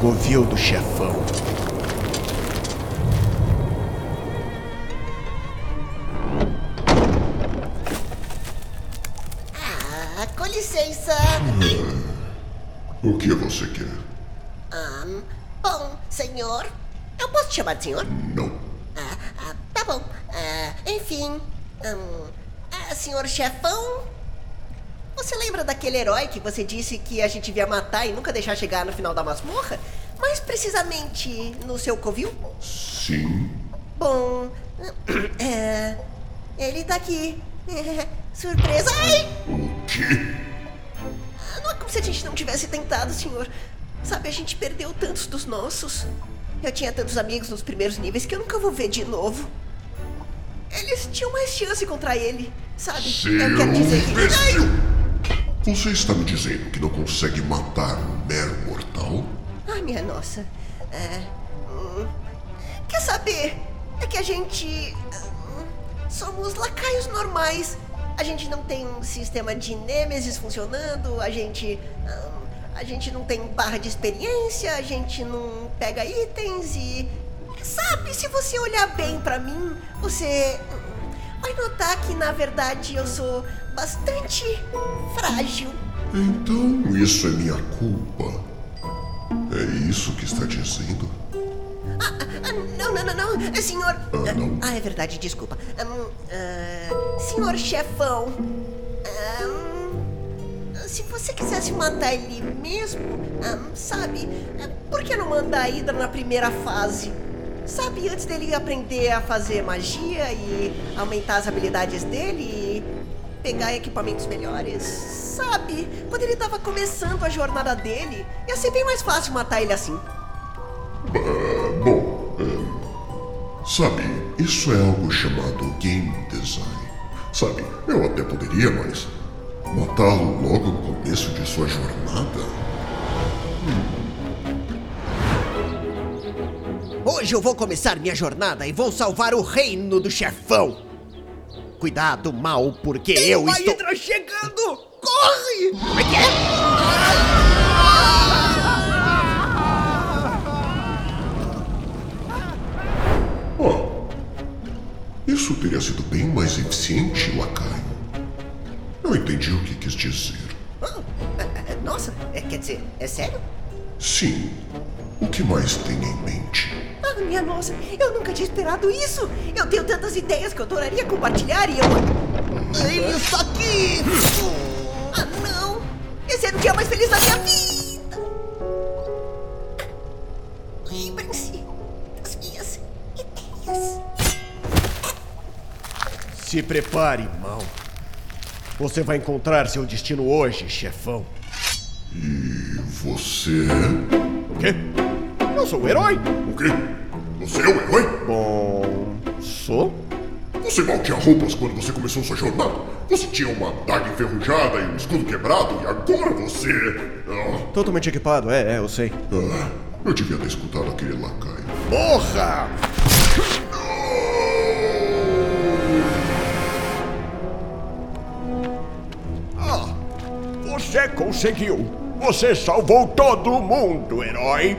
covil do chefão. Ah, com licença. O que você quer? Ah, bom, senhor. Eu posso te chamar de senhor? Não. Ah, ah, tá bom. Ah, enfim. hum, ah, senhor chefão? Você lembra daquele herói que você disse que a gente ia matar e nunca deixar chegar no final da masmorra? Mais precisamente no seu covil? Sim. Bom. é, ele tá aqui. Surpresa! Ai! O quê? Não é como se a gente não tivesse tentado, senhor. Sabe, a gente perdeu tantos dos nossos. Eu tinha tantos amigos nos primeiros níveis que eu nunca vou ver de novo. Eles tinham mais chance contra ele, sabe? Seu eu quero dizer que. imbecil! Você está me dizendo que não consegue matar um mero mortal? Ai, minha nossa. É, hum, quer saber? É que a gente. hum, somos lacaios normais. A gente não tem um sistema de nêmesis funcionando, a gente. hum, a gente não tem barra de experiência, a gente não pega itens e. Sabe, se você olhar bem pra mim, você. Vai notar que na verdade eu sou bastante frágil. Então isso é minha culpa. É isso que está dizendo? Ah, não, não, não, não. É, Senhor. Ah, não. Ah, é verdade, desculpa. Hum, ah, senhor chefão. hum, se você quisesse matar ele mesmo, sabe, por que não mandar a Hydra na primeira fase? Sabe, antes dele aprender a fazer magia e aumentar as habilidades dele e pegar equipamentos melhores. Sabe, quando ele tava começando a jornada dele, ia ser bem mais fácil matar ele assim. Ah, bom, é, sabe, isso é algo chamado game design. Sabe, eu até poderia, mas matá-lo logo no começo de sua jornada? Hoje eu vou começar minha jornada e vou salvar o reino do chefão. Cuidado, mal, porque eu Uma estou. hidra chegando! Corre! Como é que é? Oh, isso teria sido bem mais eficiente, lacaio. Eu entendi o que quis dizer. Ah, ah, Nossa, é, quer dizer, é sério? Sim. O que mais tem em mente? Ah, minha nossa, eu nunca tinha esperado isso! Eu tenho tantas ideias que eu adoraria compartilhar e eu. Ele está aqui! Ah, não! Esse era o dia mais feliz da minha vida! Lembrem-se das minhas ideias. Se prepare, mal. Você vai encontrar seu destino hoje, chefão. E você? O quê? Sou o herói. O quê? Você é o herói? Bom. Sou? Você mal tinha roupas quando você começou sua jornada? Você tinha uma daga enferrujada e um escudo quebrado e agora você. Ah, Totalmente equipado, é, é, eu sei. ah, eu devia ter escutado aquele lacaio. Porra! Você conseguiu! Você salvou todo mundo, herói!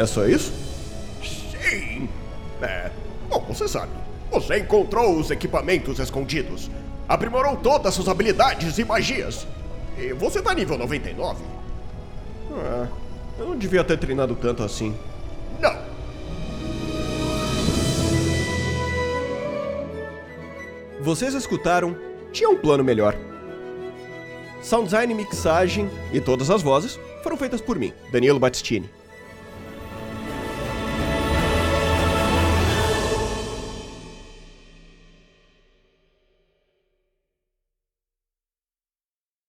É só isso? Sim! É. Bom, você sabe. Você encontrou os equipamentos escondidos. Aprimorou todas suas habilidades e magias. E você tá nível 99? Ah, eu não devia ter treinado tanto assim. Não. Vocês escutaram? Tinha um plano melhor. Sound design, mixagem e todas as vozes foram feitas por mim, Danilo Battistini.